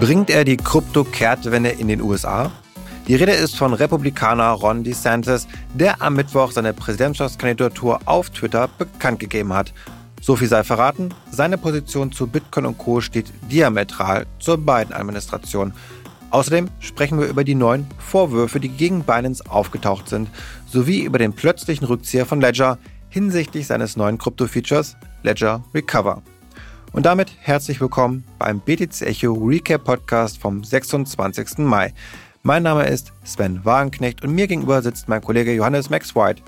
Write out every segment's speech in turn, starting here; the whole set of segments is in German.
Bringt er die Krypto-Kehrtwende in den USA? Die Rede ist von Republikaner Ron DeSantis, der am Mittwoch seine Präsidentschaftskandidatur auf Twitter bekannt gegeben hat. So viel sei verraten, seine Position zu Bitcoin und Co. steht diametral zur beiden Administrationen. Außerdem sprechen wir über die neuen Vorwürfe, die gegen Binance aufgetaucht sind, sowie über den plötzlichen Rückzieher von Ledger hinsichtlich seines neuen Krypto-Features Ledger Recover. Und damit herzlich willkommen beim BTC Echo Recap Podcast vom 26. Mai. Mein Name ist Sven Wagenknecht und mir gegenüber sitzt mein Kollege Johannes Max White.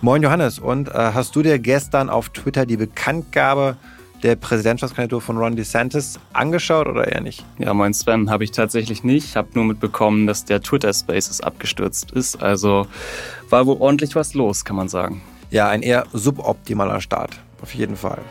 Moin Johannes, und äh, hast du dir gestern auf Twitter die Bekanntgabe der Präsidentschaftskandidatur von Ron DeSantis angeschaut oder eher nicht? Ja, moin Sven, habe ich tatsächlich nicht. Ich habe nur mitbekommen, dass der Twitter Spaces abgestürzt ist. Also war wohl ordentlich was los, kann man sagen. Ja, ein eher suboptimaler Start, auf jeden Fall.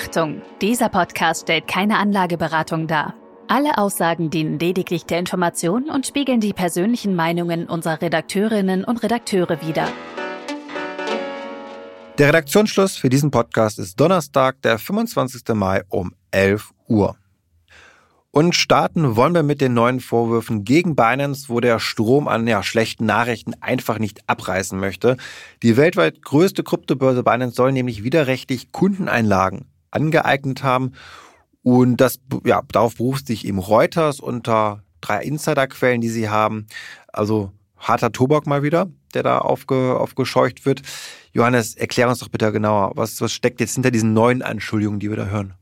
Achtung, dieser Podcast stellt keine Anlageberatung dar. Alle Aussagen dienen lediglich der Information und spiegeln die persönlichen Meinungen unserer Redakteurinnen und Redakteure wider. Der Redaktionsschluss für diesen Podcast ist Donnerstag, der 25. Mai um 11 Uhr. Und starten wollen wir mit den neuen Vorwürfen gegen Binance, wo der Strom an ja, schlechten Nachrichten einfach nicht abreißen möchte. Die weltweit größte Kryptobörse Binance soll nämlich widerrechtlich Kundeneinlagen angeeignet haben. Und das, ja, darauf beruft sich eben Reuters unter drei Insiderquellen, die sie haben. Also harter Tobak mal wieder, der da aufge, aufgescheucht wird. Johannes, erklär uns doch bitte genauer, was, was steckt jetzt hinter diesen neuen Anschuldigungen, die wir da hören?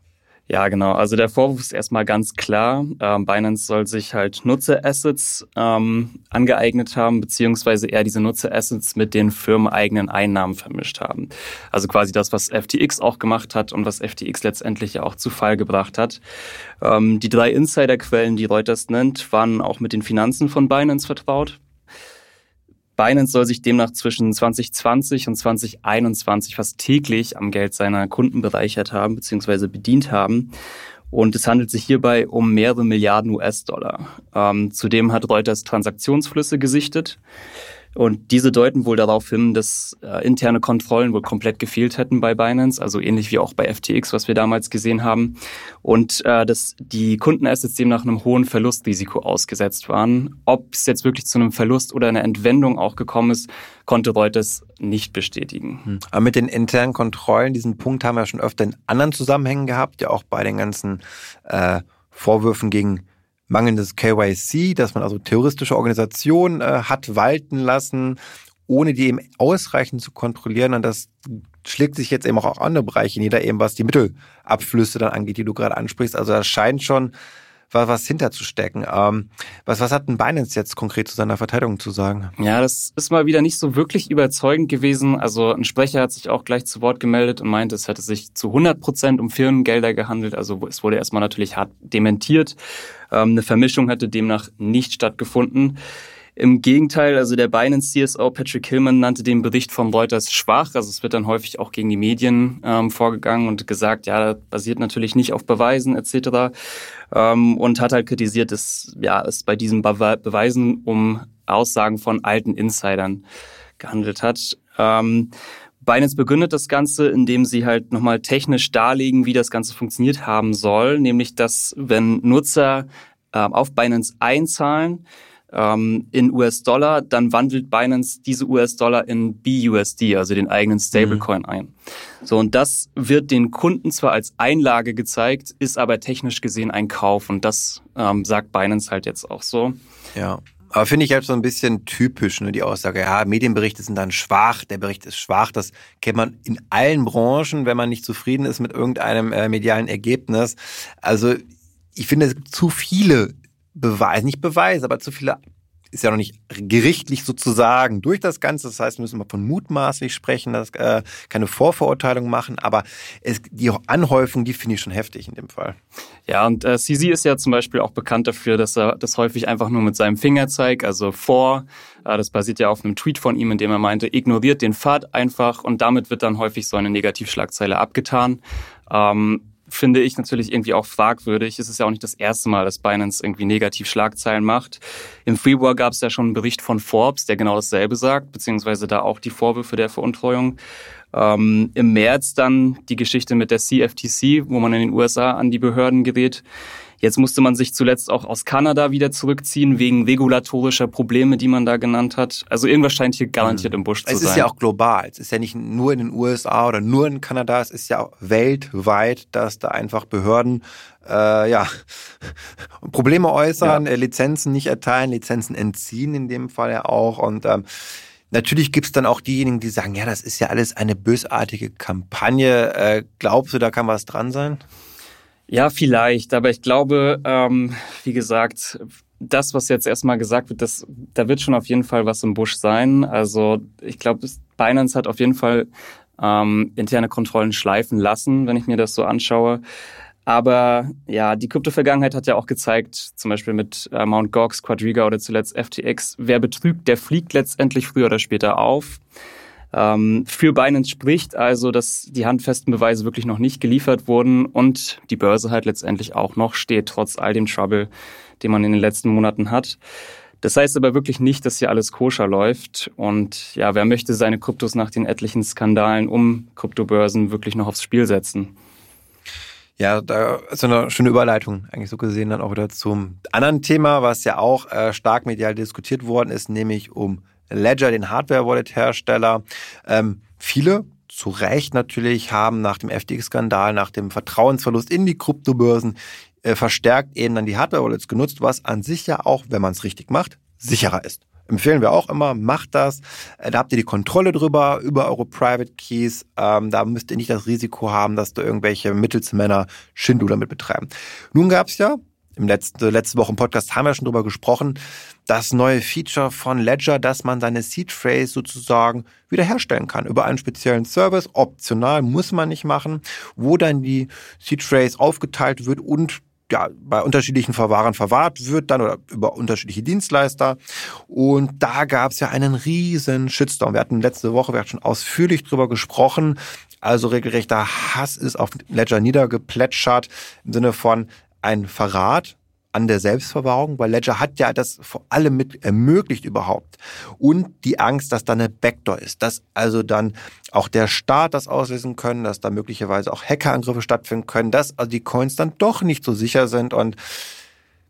Ja, genau. Also der Vorwurf ist erstmal ganz klar. Ähm, Binance soll sich halt Nutzerassets ähm, angeeignet haben, beziehungsweise eher diese Nutzerassets mit den firmeneigenen Einnahmen vermischt haben. Also quasi das, was FTX auch gemacht hat und was FTX letztendlich ja auch zu Fall gebracht hat. Ähm, die drei Insiderquellen, die Reuters nennt, waren auch mit den Finanzen von Binance vertraut. Binance soll sich demnach zwischen 2020 und 2021 fast täglich am Geld seiner Kunden bereichert haben bzw. bedient haben. Und es handelt sich hierbei um mehrere Milliarden US-Dollar. Ähm, zudem hat Reuters Transaktionsflüsse gesichtet. Und diese deuten wohl darauf hin, dass äh, interne Kontrollen wohl komplett gefehlt hätten bei Binance, also ähnlich wie auch bei FTX, was wir damals gesehen haben. Und äh, dass die Kundenassets demnach einem hohen Verlustrisiko ausgesetzt waren. Ob es jetzt wirklich zu einem Verlust oder einer Entwendung auch gekommen ist, konnte Reuters nicht bestätigen. Hm. Aber mit den internen Kontrollen, diesen Punkt haben wir schon öfter in anderen Zusammenhängen gehabt, ja auch bei den ganzen äh, Vorwürfen gegen mangelndes KYC, dass man also terroristische Organisationen äh, hat walten lassen, ohne die eben ausreichend zu kontrollieren. Und das schlägt sich jetzt eben auch auf andere Bereiche nieder, eben was die Mittelabflüsse dann angeht, die du gerade ansprichst. Also das scheint schon was, hinterzustecken. Ähm, was, was hat denn Binance jetzt konkret zu seiner Verteidigung zu sagen? Ja, das ist mal wieder nicht so wirklich überzeugend gewesen. Also ein Sprecher hat sich auch gleich zu Wort gemeldet und meinte, es hätte sich zu 100 Prozent um Firmengelder gehandelt. Also es wurde erstmal natürlich hart dementiert. Ähm, eine Vermischung hätte demnach nicht stattgefunden. Im Gegenteil, also der Binance CSO Patrick Hillman nannte den Bericht von Reuters schwach. Also es wird dann häufig auch gegen die Medien ähm, vorgegangen und gesagt, ja, das basiert natürlich nicht auf Beweisen etc. Ähm, und hat halt kritisiert, dass ja, es bei diesen Be Beweisen um Aussagen von alten Insidern gehandelt hat. Ähm, Binance begründet das Ganze, indem sie halt nochmal technisch darlegen, wie das Ganze funktioniert haben soll, nämlich dass wenn Nutzer äh, auf Binance einzahlen, ähm, in US-Dollar, dann wandelt Binance diese US-Dollar in BUSD, also den eigenen Stablecoin, mhm. ein. So, und das wird den Kunden zwar als Einlage gezeigt, ist aber technisch gesehen ein Kauf. Und das ähm, sagt Binance halt jetzt auch so. Ja. Aber finde ich halt so ein bisschen typisch, ne, die Aussage, ja, Medienberichte sind dann schwach, der Bericht ist schwach. Das kennt man in allen Branchen, wenn man nicht zufrieden ist mit irgendeinem äh, medialen Ergebnis. Also ich finde, es gibt zu viele Beweise, nicht Beweise, aber zu viele ist ja noch nicht gerichtlich sozusagen durch das Ganze. Das heißt, müssen wir von mutmaßlich sprechen, dass, äh, keine Vorverurteilung machen. Aber es, die Anhäufung, die finde ich schon heftig in dem Fall. Ja, und äh, CZ ist ja zum Beispiel auch bekannt dafür, dass er das häufig einfach nur mit seinem Finger zeigt, also vor. Äh, das basiert ja auf einem Tweet von ihm, in dem er meinte, ignoriert den Pfad einfach und damit wird dann häufig so eine Negativschlagzeile abgetan. Ähm, finde ich natürlich irgendwie auch fragwürdig. Es ist ja auch nicht das erste Mal, dass Binance irgendwie negativ Schlagzeilen macht. Im Februar gab es ja schon einen Bericht von Forbes, der genau dasselbe sagt, beziehungsweise da auch die Vorwürfe der Veruntreuung. Ähm, Im März dann die Geschichte mit der CFTC, wo man in den USA an die Behörden gerät. Jetzt musste man sich zuletzt auch aus Kanada wieder zurückziehen, wegen regulatorischer Probleme, die man da genannt hat. Also irgendwas scheint hier garantiert im Busch zu sein. Es ist ja auch global. Es ist ja nicht nur in den USA oder nur in Kanada. Es ist ja auch weltweit, dass da einfach Behörden äh, ja, Probleme äußern, ja. Äh, Lizenzen nicht erteilen, Lizenzen entziehen in dem Fall ja auch. Und ähm, Natürlich gibt's dann auch diejenigen, die sagen, ja, das ist ja alles eine bösartige Kampagne. Äh, glaubst du, da kann was dran sein? Ja, vielleicht, aber ich glaube, ähm, wie gesagt, das, was jetzt erstmal gesagt wird, das, da wird schon auf jeden Fall was im Busch sein. Also ich glaube, Binance hat auf jeden Fall ähm, interne Kontrollen schleifen lassen, wenn ich mir das so anschaue. Aber ja, die Krypto-Vergangenheit hat ja auch gezeigt, zum Beispiel mit äh, Mt. Gox, Quadriga oder zuletzt FTX, wer betrügt, der fliegt letztendlich früher oder später auf. Ähm, für Binance spricht also, dass die handfesten Beweise wirklich noch nicht geliefert wurden und die Börse halt letztendlich auch noch steht, trotz all dem Trouble, den man in den letzten Monaten hat. Das heißt aber wirklich nicht, dass hier alles koscher läuft. Und ja, wer möchte seine Kryptos nach den etlichen Skandalen um Kryptobörsen wirklich noch aufs Spiel setzen? Ja, da ist eine schöne Überleitung eigentlich so gesehen dann auch wieder zum anderen Thema, was ja auch äh, stark medial diskutiert worden ist, nämlich um Ledger, den Hardware-Wallet-Hersteller. Ähm, viele zu Recht natürlich haben nach dem FTX-Skandal, nach dem Vertrauensverlust in die Kryptobörsen äh, verstärkt eben dann die Hardware-Wallets genutzt, was an sich ja auch, wenn man es richtig macht, sicherer ist. Empfehlen wir auch immer, macht das. Äh, da habt ihr die Kontrolle drüber, über eure Private Keys. Ähm, da müsst ihr nicht das Risiko haben, dass da irgendwelche Mittelsmänner Shindu damit betreiben. Nun gab es ja im letzten, letzte Woche im Podcast haben wir schon drüber gesprochen, das neue Feature von Ledger, dass man seine Seed Phrase sozusagen wiederherstellen kann über einen speziellen Service. Optional muss man nicht machen, wo dann die Seed Phrase aufgeteilt wird und ja, bei unterschiedlichen Verwahrern verwahrt wird dann oder über unterschiedliche Dienstleister. Und da gab es ja einen riesen Shitstorm. Wir hatten letzte Woche, wir hatten schon ausführlich drüber gesprochen. Also regelrechter Hass ist auf Ledger niedergeplätschert im Sinne von, ein Verrat an der Selbstverwahrung, weil Ledger hat ja das vor allem mit ermöglicht überhaupt. Und die Angst, dass da eine Backdoor ist, dass also dann auch der Staat das auslösen können, dass da möglicherweise auch Hackerangriffe stattfinden können, dass also die Coins dann doch nicht so sicher sind. Und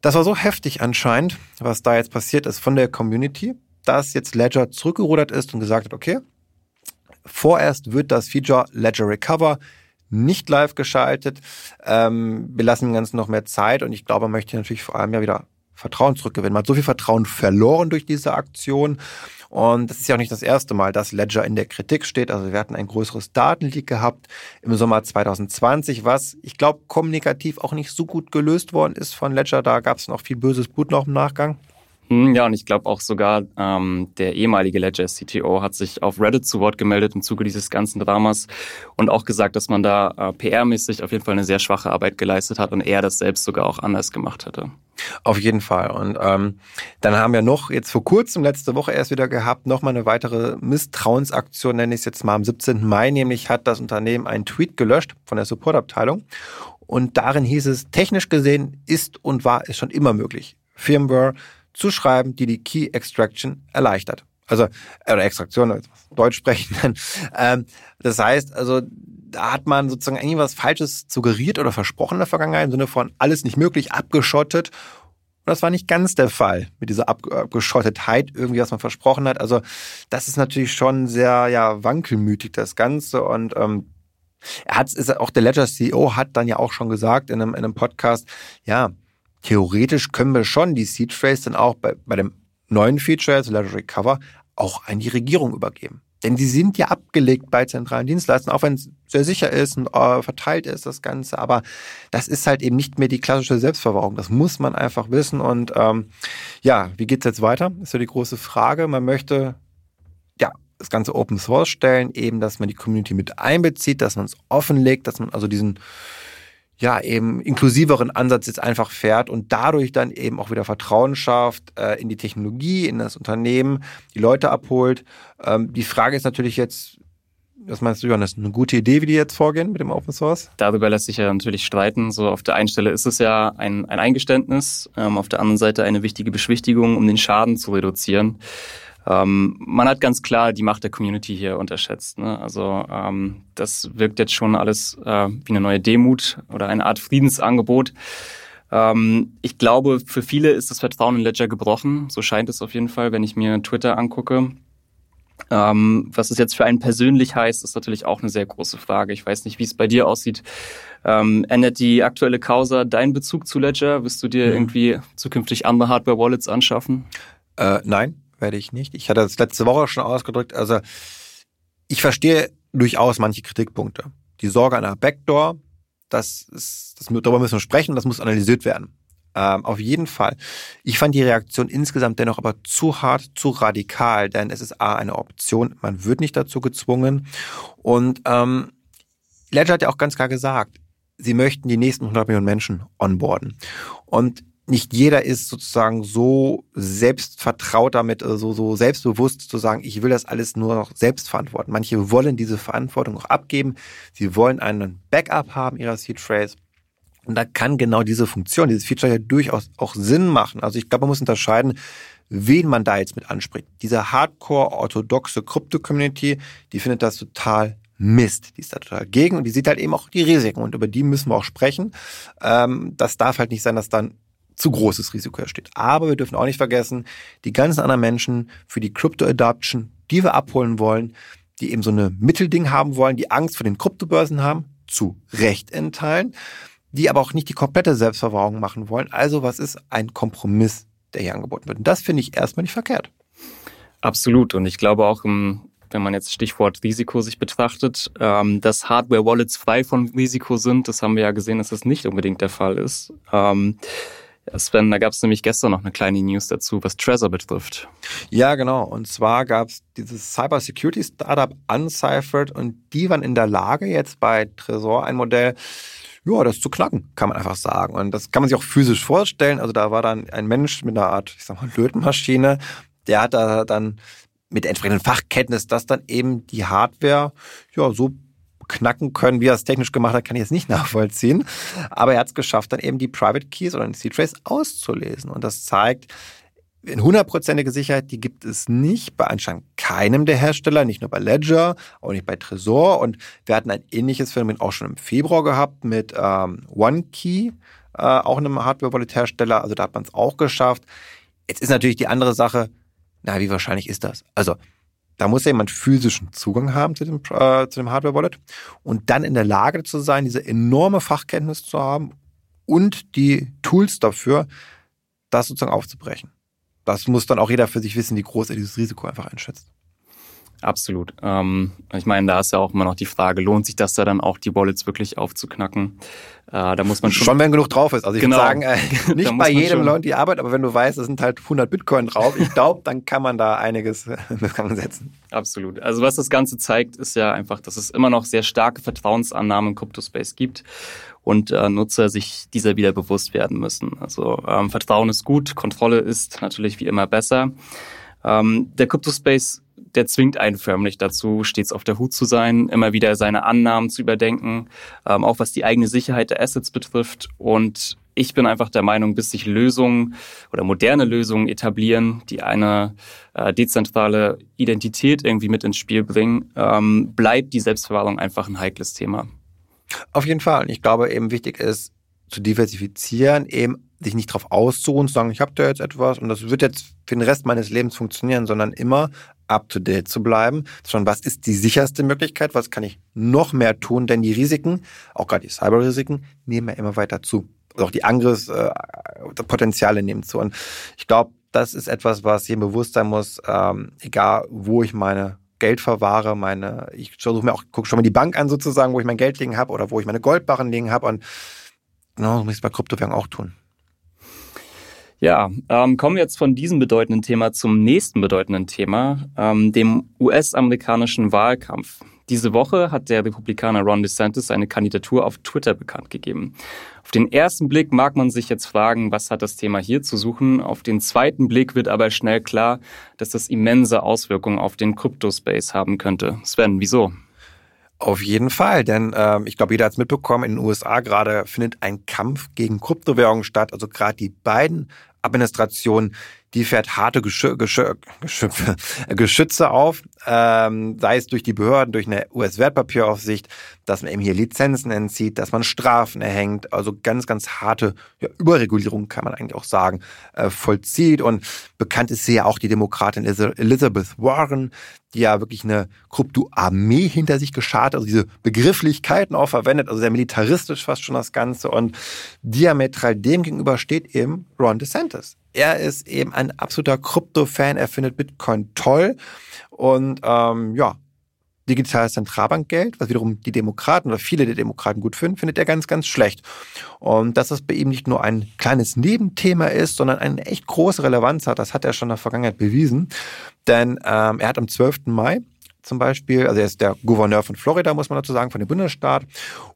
das war so heftig anscheinend, was da jetzt passiert ist von der Community, dass jetzt Ledger zurückgerudert ist und gesagt hat, okay, vorerst wird das Feature Ledger Recover nicht live geschaltet. Ähm, wir lassen dem Ganzen noch mehr Zeit und ich glaube, man möchte natürlich vor allem ja wieder Vertrauen zurückgewinnen. Man hat so viel Vertrauen verloren durch diese Aktion. Und das ist ja auch nicht das erste Mal, dass Ledger in der Kritik steht. Also wir hatten ein größeres Datenleak gehabt im Sommer 2020, was ich glaube kommunikativ auch nicht so gut gelöst worden ist von Ledger. Da gab es noch viel böses Blut noch im Nachgang. Hm, ja, und ich glaube auch sogar ähm, der ehemalige Ledger CTO hat sich auf Reddit zu Wort gemeldet im Zuge dieses ganzen Dramas und auch gesagt, dass man da äh, PR-mäßig auf jeden Fall eine sehr schwache Arbeit geleistet hat und er das selbst sogar auch anders gemacht hätte. Auf jeden Fall. Und ähm, dann haben wir noch jetzt vor kurzem, letzte Woche erst wieder gehabt, nochmal eine weitere Misstrauensaktion, nenne ich es jetzt mal am 17. Mai, nämlich hat das Unternehmen einen Tweet gelöscht von der Supportabteilung. Und darin hieß es, technisch gesehen ist und war es schon immer möglich, Firmware zu schreiben, die die Key Extraction erleichtert. Also, oder Extraktion, also Deutsch sprechen. ähm, das heißt, also, da hat man sozusagen irgendwas Falsches suggeriert oder versprochen in der Vergangenheit im Sinne von alles nicht möglich, abgeschottet. Und das war nicht ganz der Fall mit dieser Abgeschottetheit, irgendwie, was man versprochen hat. Also, das ist natürlich schon sehr, ja, wankelmütig, das Ganze. Und ähm, er hat, ist auch der Ledger CEO hat dann ja auch schon gesagt in einem, in einem Podcast, ja, theoretisch können wir schon die Seed Phrase dann auch bei, bei dem neuen Feature, also Ledger Recover, auch an die Regierung übergeben. Denn die sind ja abgelegt bei zentralen Dienstleistern, auch wenn es sehr sicher ist und äh, verteilt ist, das Ganze. Aber das ist halt eben nicht mehr die klassische Selbstverwahrung. Das muss man einfach wissen. Und ähm, ja, wie geht's jetzt weiter? Ist ja die große Frage. Man möchte ja das Ganze Open Source stellen, eben, dass man die Community mit einbezieht, dass man es offenlegt, dass man also diesen ja, eben inklusiveren Ansatz jetzt einfach fährt und dadurch dann eben auch wieder Vertrauen schafft äh, in die Technologie, in das Unternehmen, die Leute abholt. Ähm, die Frage ist natürlich jetzt, Was meinst du, Johannes? Eine gute Idee, wie die jetzt vorgehen mit dem Open Source? Darüber lässt sich ja natürlich streiten. So auf der einen Stelle ist es ja ein, ein Eingeständnis, ähm, auf der anderen Seite eine wichtige Beschwichtigung, um den Schaden zu reduzieren. Ähm, man hat ganz klar die Macht der Community hier unterschätzt. Ne? Also ähm, das wirkt jetzt schon alles äh, wie eine neue Demut oder eine Art Friedensangebot. Ähm, ich glaube, für viele ist das Vertrauen in Ledger gebrochen. So scheint es auf jeden Fall, wenn ich mir Twitter angucke. Ähm, was es jetzt für einen persönlich heißt, ist natürlich auch eine sehr große Frage. Ich weiß nicht, wie es bei dir aussieht. Ähm, ändert die aktuelle Causa deinen Bezug zu Ledger? Wirst du dir mhm. irgendwie zukünftig andere Hardware-Wallets anschaffen? Äh, nein, werde ich nicht. Ich hatte das letzte Woche schon ausgedrückt. Also ich verstehe durchaus manche Kritikpunkte. Die Sorge einer Backdoor, das ist, das, darüber müssen wir sprechen, das muss analysiert werden. Ähm, auf jeden Fall. Ich fand die Reaktion insgesamt dennoch aber zu hart, zu radikal, denn es ist A, eine Option, man wird nicht dazu gezwungen. Und ähm, Ledger hat ja auch ganz klar gesagt, sie möchten die nächsten 100 Millionen Menschen onboarden. Und nicht jeder ist sozusagen so selbstvertraut damit, äh, so, so selbstbewusst zu sagen, ich will das alles nur noch selbst verantworten. Manche wollen diese Verantwortung auch abgeben. Sie wollen einen Backup haben ihrer Seed Phrase. Und da kann genau diese Funktion, dieses Feature ja durchaus auch Sinn machen. Also ich glaube, man muss unterscheiden, wen man da jetzt mit anspricht. Diese hardcore-orthodoxe Krypto-Community, die findet das total Mist. Die ist da total gegen und die sieht halt eben auch die Risiken und über die müssen wir auch sprechen. Ähm, das darf halt nicht sein, dass dann zu großes Risiko entsteht. Aber wir dürfen auch nicht vergessen, die ganzen anderen Menschen für die Crypto-Adoption, die wir abholen wollen, die eben so eine Mittelding haben wollen, die Angst vor den Kryptobörsen haben, zu Recht in Teilen, die aber auch nicht die komplette Selbstverwahrung machen wollen. Also was ist ein Kompromiss, der hier angeboten wird? Und das finde ich erstmal nicht verkehrt. Absolut. Und ich glaube auch wenn man jetzt Stichwort Risiko sich betrachtet, ähm, dass Hardware-Wallets frei von Risiko sind. Das haben wir ja gesehen, dass das nicht unbedingt der Fall ist. Sven, da gab es nämlich gestern noch eine kleine News dazu, was Trezor betrifft. Ja, genau. Und zwar gab es dieses Cyber Security Startup Unciphered und die waren in der Lage, jetzt bei Trezor ein Modell ja, das zu knacken, kann man einfach sagen. Und das kann man sich auch physisch vorstellen. Also da war dann ein Mensch mit einer Art, ich sag mal, Lötmaschine, der hat da dann mit entsprechenden Fachkenntnis, dass dann eben die Hardware ja so knacken können. Wie er es technisch gemacht hat, kann ich jetzt nicht nachvollziehen. Aber er hat es geschafft, dann eben die Private Keys oder den C-Trace auszulesen. Und das zeigt, in hundertprozentige Sicherheit, die gibt es nicht bei anscheinend keinem der Hersteller, nicht nur bei Ledger, auch nicht bei Trezor. Und wir hatten ein ähnliches Phänomen auch schon im Februar gehabt mit ähm, OneKey, äh, auch einem Hardware-Wallet-Hersteller. Also da hat man es auch geschafft. Jetzt ist natürlich die andere Sache, na, wie wahrscheinlich ist das? Also da muss ja jemand physischen Zugang haben zu dem, äh, zu dem Hardware-Wallet und dann in der Lage zu sein, diese enorme Fachkenntnis zu haben und die Tools dafür, das sozusagen aufzubrechen. Das muss dann auch jeder für sich wissen, wie groß er dieses Risiko einfach einschätzt. Absolut. Ähm, ich meine, da ist ja auch immer noch die Frage, lohnt sich das da dann auch, die Wallets wirklich aufzuknacken? Äh, da muss man schon, schon wenn genug drauf ist. Also ich genau. würde sagen, äh, nicht bei jedem lohnt die Arbeit, aber wenn du weißt, es sind halt 100 Bitcoin drauf, ich glaube, dann kann man da einiges in setzen. Absolut. Also was das Ganze zeigt, ist ja einfach, dass es immer noch sehr starke Vertrauensannahmen im Crypto-Space gibt und äh, Nutzer sich dieser wieder bewusst werden müssen. Also ähm, Vertrauen ist gut, Kontrolle ist natürlich wie immer besser. Ähm, der Crypto-Space der zwingt einen förmlich dazu, stets auf der Hut zu sein, immer wieder seine Annahmen zu überdenken, ähm, auch was die eigene Sicherheit der Assets betrifft. Und ich bin einfach der Meinung, bis sich Lösungen oder moderne Lösungen etablieren, die eine äh, dezentrale Identität irgendwie mit ins Spiel bringen, ähm, bleibt die Selbstverwahrung einfach ein heikles Thema. Auf jeden Fall. Und ich glaube, eben wichtig ist, zu diversifizieren, eben sich nicht darauf auszuruhen, zu sagen, ich habe da jetzt etwas und das wird jetzt für den Rest meines Lebens funktionieren, sondern immer up-to-date zu bleiben, schauen, was ist die sicherste Möglichkeit, was kann ich noch mehr tun, denn die Risiken, auch gerade die Cyber-Risiken, nehmen ja immer weiter zu. Also auch die Angriffspotenziale äh, nehmen zu. Und ich glaube, das ist etwas, was jedem bewusst sein muss, ähm, egal wo ich meine Geld verwahre, meine, ich versuche mir auch, gucke schon mal die Bank an sozusagen, wo ich mein Geld liegen habe oder wo ich meine Goldbarren liegen habe und genau, so muss ich bei Kryptowährungen auch tun. Ja, ähm, kommen wir jetzt von diesem bedeutenden Thema zum nächsten bedeutenden Thema, ähm, dem US-amerikanischen Wahlkampf. Diese Woche hat der Republikaner Ron DeSantis seine Kandidatur auf Twitter bekannt gegeben. Auf den ersten Blick mag man sich jetzt fragen, was hat das Thema hier zu suchen? Auf den zweiten Blick wird aber schnell klar, dass das immense Auswirkungen auf den Crypto-Space haben könnte. Sven, wieso? Auf jeden Fall, denn ähm, ich glaube, jeder hat es mitbekommen, in den USA gerade findet ein Kampf gegen Kryptowährungen statt. Also gerade die beiden Administrationen die fährt harte Geschü Geschü Geschütze, Geschütze auf, ähm, sei es durch die Behörden, durch eine US-Wertpapieraufsicht, dass man eben hier Lizenzen entzieht, dass man Strafen erhängt, also ganz, ganz harte ja, Überregulierung kann man eigentlich auch sagen, äh, vollzieht. Und bekannt ist ja auch die Demokratin Elizabeth Warren, die ja wirklich eine Krypto-Armee hinter sich geschart, also diese Begrifflichkeiten auch verwendet, also sehr militaristisch fast schon das Ganze. Und diametral dem gegenüber steht eben Ron DeSantis er ist eben ein absoluter Krypto-Fan. Er findet Bitcoin toll. Und ähm, ja, digitales Zentralbankgeld, was wiederum die Demokraten oder viele der Demokraten gut finden, findet er ganz, ganz schlecht. Und dass das bei ihm nicht nur ein kleines Nebenthema ist, sondern eine echt große Relevanz hat, das hat er schon in der Vergangenheit bewiesen. Denn ähm, er hat am 12. Mai zum Beispiel, also er ist der Gouverneur von Florida, muss man dazu sagen, von dem Bundesstaat.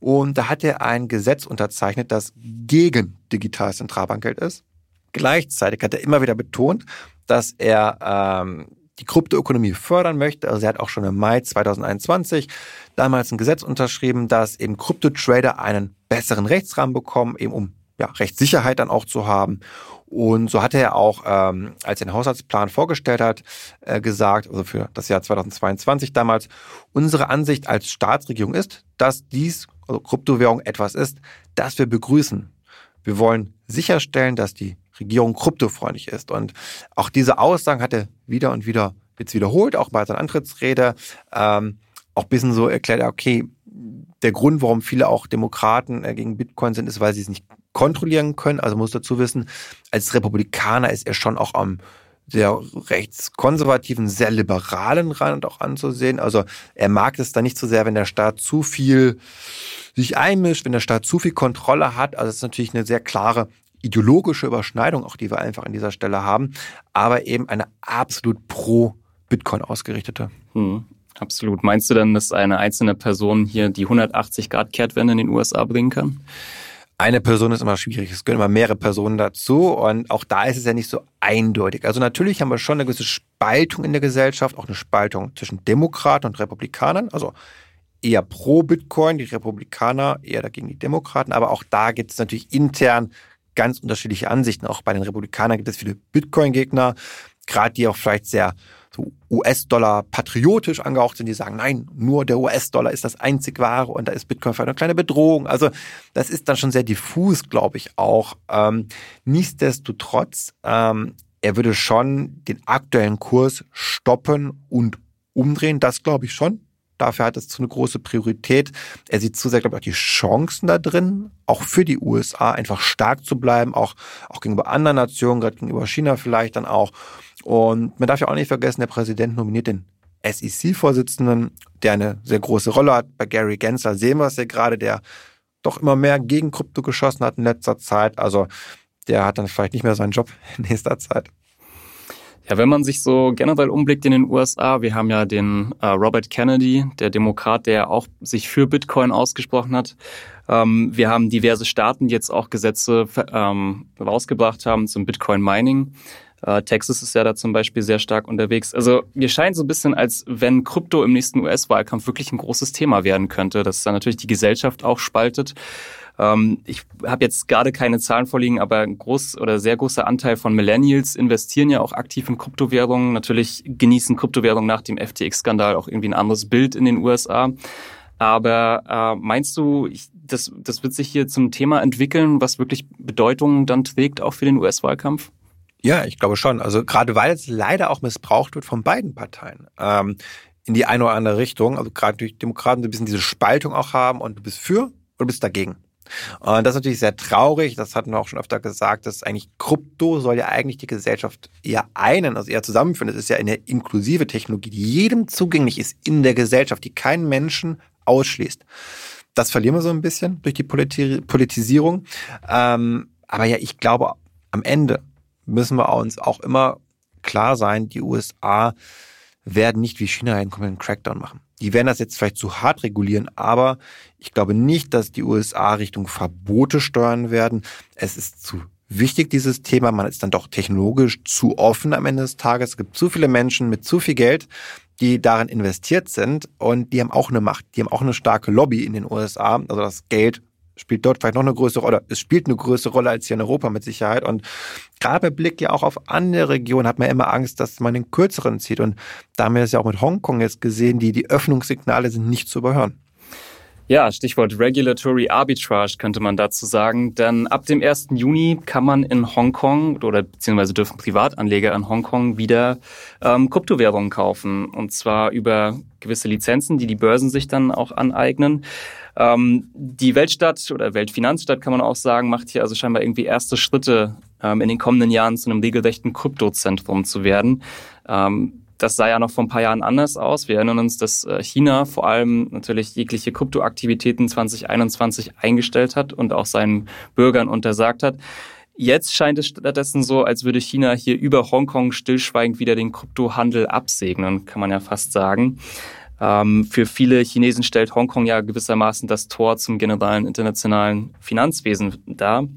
Und da hat er ein Gesetz unterzeichnet, das gegen digitales Zentralbankgeld ist. Gleichzeitig hat er immer wieder betont, dass er ähm, die Kryptoökonomie fördern möchte. Also er hat auch schon im Mai 2021 damals ein Gesetz unterschrieben, dass eben Kryptotrader einen besseren Rechtsrahmen bekommen, eben um ja, Rechtssicherheit dann auch zu haben. Und so hat er auch, ähm, als er den Haushaltsplan vorgestellt hat, äh, gesagt, also für das Jahr 2022 damals, unsere Ansicht als Staatsregierung ist, dass dies, also Kryptowährung, etwas ist, das wir begrüßen. Wir wollen sicherstellen, dass die Regierung kryptofreundlich ist. Und auch diese Aussagen hat er wieder und wieder jetzt wiederholt, auch bei seiner Antrittsrede. Ähm, auch ein bisschen so erklärt, okay, der Grund, warum viele auch Demokraten äh, gegen Bitcoin sind, ist, weil sie es nicht kontrollieren können. Also muss dazu wissen, als Republikaner ist er schon auch am sehr rechtskonservativen, sehr liberalen Rand auch anzusehen. Also er mag es da nicht so sehr, wenn der Staat zu viel sich einmischt, wenn der Staat zu viel Kontrolle hat. Also es ist natürlich eine sehr klare ideologische Überschneidung, auch die wir einfach an dieser Stelle haben, aber eben eine absolut pro Bitcoin ausgerichtete. Hm, absolut. Meinst du denn, dass eine einzelne Person hier die 180 Grad Kehrtwende in den USA bringen kann? Eine Person ist immer schwierig. Es gehören immer mehrere Personen dazu. Und auch da ist es ja nicht so eindeutig. Also natürlich haben wir schon eine gewisse Spaltung in der Gesellschaft, auch eine Spaltung zwischen Demokraten und Republikanern. Also eher pro Bitcoin, die Republikaner eher dagegen die Demokraten. Aber auch da gibt es natürlich intern ganz unterschiedliche Ansichten. Auch bei den Republikanern gibt es viele Bitcoin-Gegner, gerade die auch vielleicht sehr so US-Dollar patriotisch angehaucht sind, die sagen, nein, nur der US-Dollar ist das einzig wahre und da ist Bitcoin für eine kleine Bedrohung. Also das ist dann schon sehr diffus, glaube ich auch. Ähm, nichtsdestotrotz, ähm, er würde schon den aktuellen Kurs stoppen und umdrehen, das glaube ich schon. Dafür hat es zu eine große Priorität. Er sieht zu sehr, glaube ich, auch die Chancen da drin, auch für die USA einfach stark zu bleiben, auch, auch gegenüber anderen Nationen, gerade gegenüber China vielleicht dann auch. Und man darf ja auch nicht vergessen, der Präsident nominiert den SEC-Vorsitzenden, der eine sehr große Rolle hat. Bei Gary Gensler sehen wir es ja gerade, der doch immer mehr gegen Krypto geschossen hat in letzter Zeit. Also der hat dann vielleicht nicht mehr seinen Job in nächster Zeit. Ja, wenn man sich so generell umblickt in den USA, wir haben ja den äh, Robert Kennedy, der Demokrat, der auch sich für Bitcoin ausgesprochen hat. Ähm, wir haben diverse Staaten, die jetzt auch Gesetze ähm, rausgebracht haben zum Bitcoin-Mining. Äh, Texas ist ja da zum Beispiel sehr stark unterwegs. Also wir scheinen so ein bisschen, als wenn Krypto im nächsten US-Wahlkampf wirklich ein großes Thema werden könnte, dass dann natürlich die Gesellschaft auch spaltet. Ähm, ich habe jetzt gerade keine Zahlen vorliegen, aber ein groß oder sehr großer Anteil von Millennials investieren ja auch aktiv in Kryptowährungen. Natürlich genießen Kryptowährungen nach dem FTX-Skandal auch irgendwie ein anderes Bild in den USA. Aber äh, meinst du, ich, das, das wird sich hier zum Thema entwickeln, was wirklich Bedeutung dann trägt, auch für den US-Wahlkampf? Ja, ich glaube schon. Also gerade weil es leider auch missbraucht wird von beiden Parteien. Ähm, in die eine oder andere Richtung. Also gerade durch Demokraten, die ein bisschen diese Spaltung auch haben und du bist für oder du bist dagegen. Und das ist natürlich sehr traurig. Das hatten wir auch schon öfter gesagt, dass eigentlich Krypto soll ja eigentlich die Gesellschaft eher einen, also eher zusammenführen. Das ist ja eine inklusive Technologie, die jedem zugänglich ist in der Gesellschaft, die keinen Menschen ausschließt. Das verlieren wir so ein bisschen durch die Politisierung. Ähm, aber ja, ich glaube, am Ende müssen wir uns auch immer klar sein, die USA werden nicht wie China einen kompletten Crackdown machen. Die werden das jetzt vielleicht zu hart regulieren, aber ich glaube nicht, dass die USA Richtung Verbote steuern werden. Es ist zu wichtig, dieses Thema. Man ist dann doch technologisch zu offen am Ende des Tages. Es gibt zu viele Menschen mit zu viel Geld, die darin investiert sind und die haben auch eine Macht, die haben auch eine starke Lobby in den USA. Also das Geld spielt dort vielleicht noch eine größere Rolle. Es spielt eine größere Rolle als hier in Europa mit Sicherheit. Und gerade Blick ja auch auf andere Regionen hat man immer Angst, dass man den kürzeren zieht. Und da haben wir es ja auch mit Hongkong jetzt gesehen, die, die Öffnungssignale sind nicht zu überhören. Ja, Stichwort Regulatory Arbitrage könnte man dazu sagen. Denn ab dem 1. Juni kann man in Hongkong oder beziehungsweise dürfen Privatanleger in Hongkong wieder ähm, Kryptowährungen kaufen. Und zwar über gewisse Lizenzen, die die Börsen sich dann auch aneignen. Ähm, die Weltstadt oder Weltfinanzstadt kann man auch sagen, macht hier also scheinbar irgendwie erste Schritte ähm, in den kommenden Jahren zu einem regelrechten Kryptozentrum zu werden. Ähm, das sah ja noch vor ein paar Jahren anders aus. Wir erinnern uns, dass äh, China vor allem natürlich jegliche Kryptoaktivitäten 2021 eingestellt hat und auch seinen Bürgern untersagt hat. Jetzt scheint es stattdessen so, als würde China hier über Hongkong stillschweigend wieder den Kryptohandel absegnen, kann man ja fast sagen. Ähm, für viele Chinesen stellt Hongkong ja gewissermaßen das Tor zum generalen internationalen Finanzwesen dar.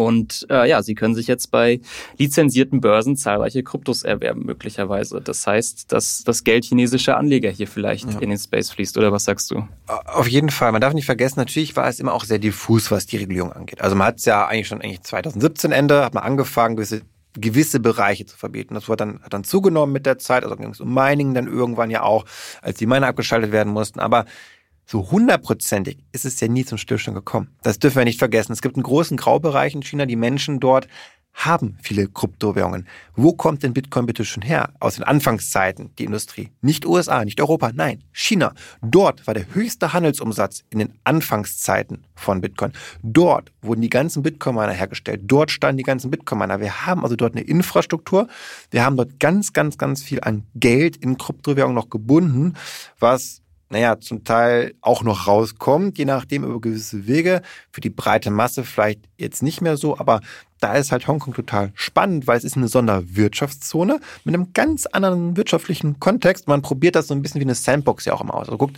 Und äh, ja, Sie können sich jetzt bei lizenzierten Börsen zahlreiche Kryptos erwerben, möglicherweise. Das heißt, dass das Geld chinesischer Anleger hier vielleicht ja. in den Space fließt, oder was sagst du? Auf jeden Fall. Man darf nicht vergessen, natürlich war es immer auch sehr diffus, was die Regulierung angeht. Also man hat es ja eigentlich schon eigentlich 2017 Ende, hat man angefangen, gewisse gewisse Bereiche zu verbieten. Das wurde dann, hat dann zugenommen mit der Zeit, also ging es um Mining dann irgendwann ja auch, als die Miner abgeschaltet werden mussten. Aber so hundertprozentig ist es ja nie zum Stillstand gekommen. Das dürfen wir nicht vergessen. Es gibt einen großen Graubereich in China. Die Menschen dort haben viele Kryptowährungen. Wo kommt denn Bitcoin bitte schon her? Aus den Anfangszeiten, die Industrie. Nicht USA, nicht Europa, nein, China. Dort war der höchste Handelsumsatz in den Anfangszeiten von Bitcoin. Dort wurden die ganzen Bitcoin-Miner hergestellt. Dort standen die ganzen Bitcoin-Miner. Wir haben also dort eine Infrastruktur. Wir haben dort ganz, ganz, ganz viel an Geld in Kryptowährungen noch gebunden, was naja, zum Teil auch noch rauskommt, je nachdem über gewisse Wege. Für die breite Masse vielleicht jetzt nicht mehr so, aber da ist halt Hongkong total spannend, weil es ist eine Sonderwirtschaftszone mit einem ganz anderen wirtschaftlichen Kontext. Man probiert das so ein bisschen wie eine Sandbox ja auch immer aus. Also guckt,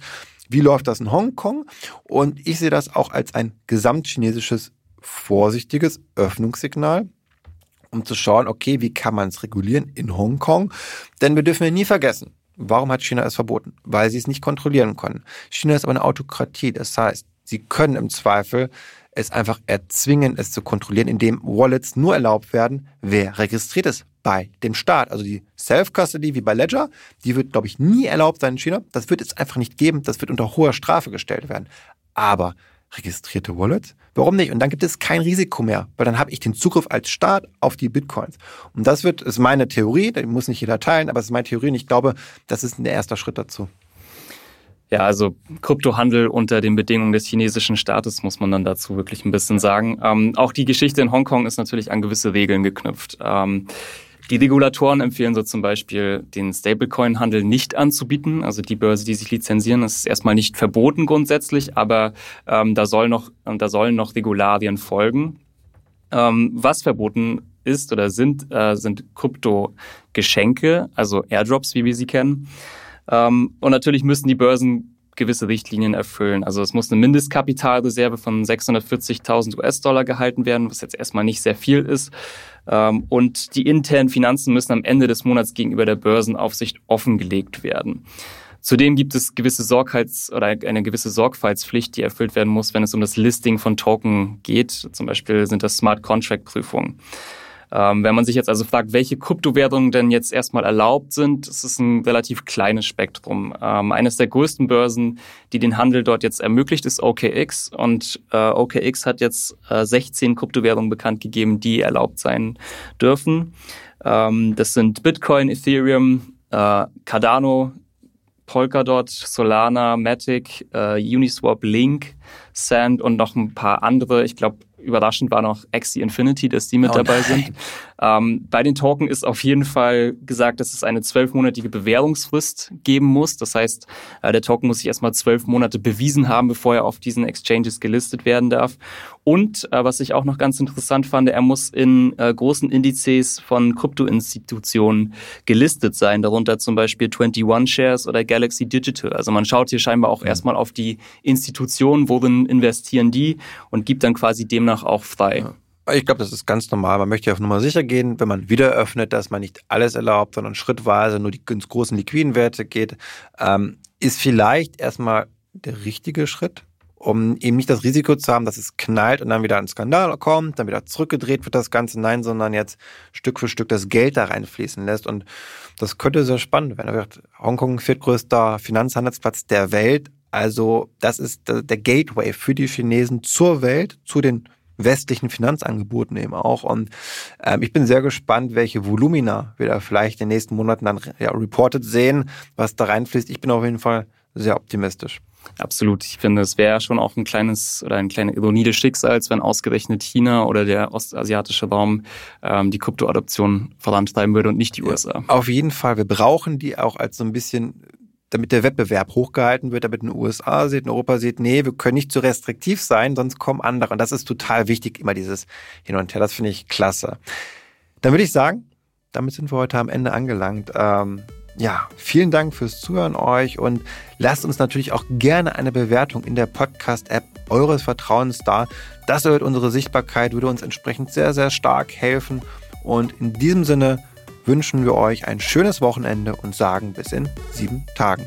wie läuft das in Hongkong? Und ich sehe das auch als ein gesamtchinesisches, vorsichtiges Öffnungssignal, um zu schauen, okay, wie kann man es regulieren in Hongkong? Denn wir dürfen ja nie vergessen, Warum hat China es verboten? Weil sie es nicht kontrollieren können. China ist aber eine Autokratie. Das heißt, sie können im Zweifel es einfach erzwingen, es zu kontrollieren, indem Wallets nur erlaubt werden, wer registriert ist bei dem Staat. Also die Self-Custody wie bei Ledger, die wird, glaube ich, nie erlaubt sein in China. Das wird es einfach nicht geben. Das wird unter hoher Strafe gestellt werden. Aber registrierte Wallets? Warum nicht? Und dann gibt es kein Risiko mehr, weil dann habe ich den Zugriff als Staat auf die Bitcoins. Und das wird, ist meine Theorie, die muss nicht jeder teilen, aber es ist meine Theorie und ich glaube, das ist ein erster Schritt dazu. Ja, also Kryptohandel unter den Bedingungen des chinesischen Staates muss man dann dazu wirklich ein bisschen sagen. Ähm, auch die Geschichte in Hongkong ist natürlich an gewisse Regeln geknüpft. Ähm, die Regulatoren empfehlen so zum Beispiel, den Stablecoin-Handel nicht anzubieten. Also die Börse, die sich lizenzieren, ist erstmal nicht verboten grundsätzlich, aber ähm, da, soll noch, da sollen noch Regularien folgen. Ähm, was verboten ist oder sind, äh, sind Kryptogeschenke, also Airdrops, wie wir sie kennen. Ähm, und natürlich müssen die Börsen gewisse Richtlinien erfüllen. Also es muss eine Mindestkapitalreserve von 640.000 US-Dollar gehalten werden, was jetzt erstmal nicht sehr viel ist. Ähm, und die internen Finanzen müssen am Ende des Monats gegenüber der Börsenaufsicht offengelegt werden. Zudem gibt es gewisse Sorgheits- oder eine gewisse Sorgfaltspflicht, die erfüllt werden muss, wenn es um das Listing von Token geht. Zum Beispiel sind das Smart Contract Prüfungen. Ähm, wenn man sich jetzt also fragt, welche Kryptowährungen denn jetzt erstmal erlaubt sind, ist ein relativ kleines Spektrum. Ähm, eines der größten Börsen, die den Handel dort jetzt ermöglicht, ist OKX. Und äh, OKX hat jetzt äh, 16 Kryptowährungen bekannt gegeben, die erlaubt sein dürfen. Ähm, das sind Bitcoin, Ethereum, äh, Cardano, Polkadot, Solana, Matic, äh, Uniswap, Link, Sand und noch ein paar andere. Ich glaube, überraschend war noch Axie Infinity, dass die mit oh dabei sind. Ähm, bei den Token ist auf jeden Fall gesagt, dass es eine zwölfmonatige Bewährungsfrist geben muss. Das heißt, äh, der Token muss sich erstmal zwölf Monate bewiesen haben, bevor er auf diesen Exchanges gelistet werden darf. Und äh, was ich auch noch ganz interessant fand, er muss in äh, großen Indizes von Kryptoinstitutionen gelistet sein, darunter zum Beispiel 21 Shares oder Galaxy Digital. Also man schaut hier scheinbar auch mhm. erstmal auf die Institutionen, worin investieren die und gibt dann quasi demnach auch frei. Ja. Ich glaube, das ist ganz normal. Man möchte ja auf Nummer sicher gehen, wenn man wieder öffnet, dass man nicht alles erlaubt, sondern schrittweise nur die ganz großen liquiden Werte geht. Ähm, ist vielleicht erstmal der richtige Schritt, um eben nicht das Risiko zu haben, dass es knallt und dann wieder ein Skandal kommt, dann wieder zurückgedreht wird das Ganze. Nein, sondern jetzt Stück für Stück das Geld da reinfließen lässt. Und das könnte sehr spannend werden. Hongkong viertgrößter Finanzhandelsplatz der Welt. Also das ist der Gateway für die Chinesen zur Welt, zu den westlichen Finanzangeboten eben auch. Und ähm, ich bin sehr gespannt, welche Volumina wir da vielleicht in den nächsten Monaten dann ja, reported sehen, was da reinfließt. Ich bin auf jeden Fall sehr optimistisch. Absolut. Ich finde, es wäre schon auch ein kleines oder eine kleine Ironie des Schicksals, wenn ausgerechnet China oder der ostasiatische Raum ähm, die Kryptoadoption vorantreiben würde und nicht die USA. Auf jeden Fall. Wir brauchen die auch als so ein bisschen damit der Wettbewerb hochgehalten wird, damit in den USA sieht, in Europa sieht, nee, wir können nicht zu restriktiv sein, sonst kommen andere. Und das ist total wichtig, immer dieses Hin und Her. Das finde ich klasse. Dann würde ich sagen, damit sind wir heute am Ende angelangt. Ähm, ja, vielen Dank fürs Zuhören euch und lasst uns natürlich auch gerne eine Bewertung in der Podcast-App eures Vertrauens da. Das erhöht unsere Sichtbarkeit, würde uns entsprechend sehr, sehr stark helfen. Und in diesem Sinne wünschen wir euch ein schönes Wochenende und sagen bis in sieben Tagen.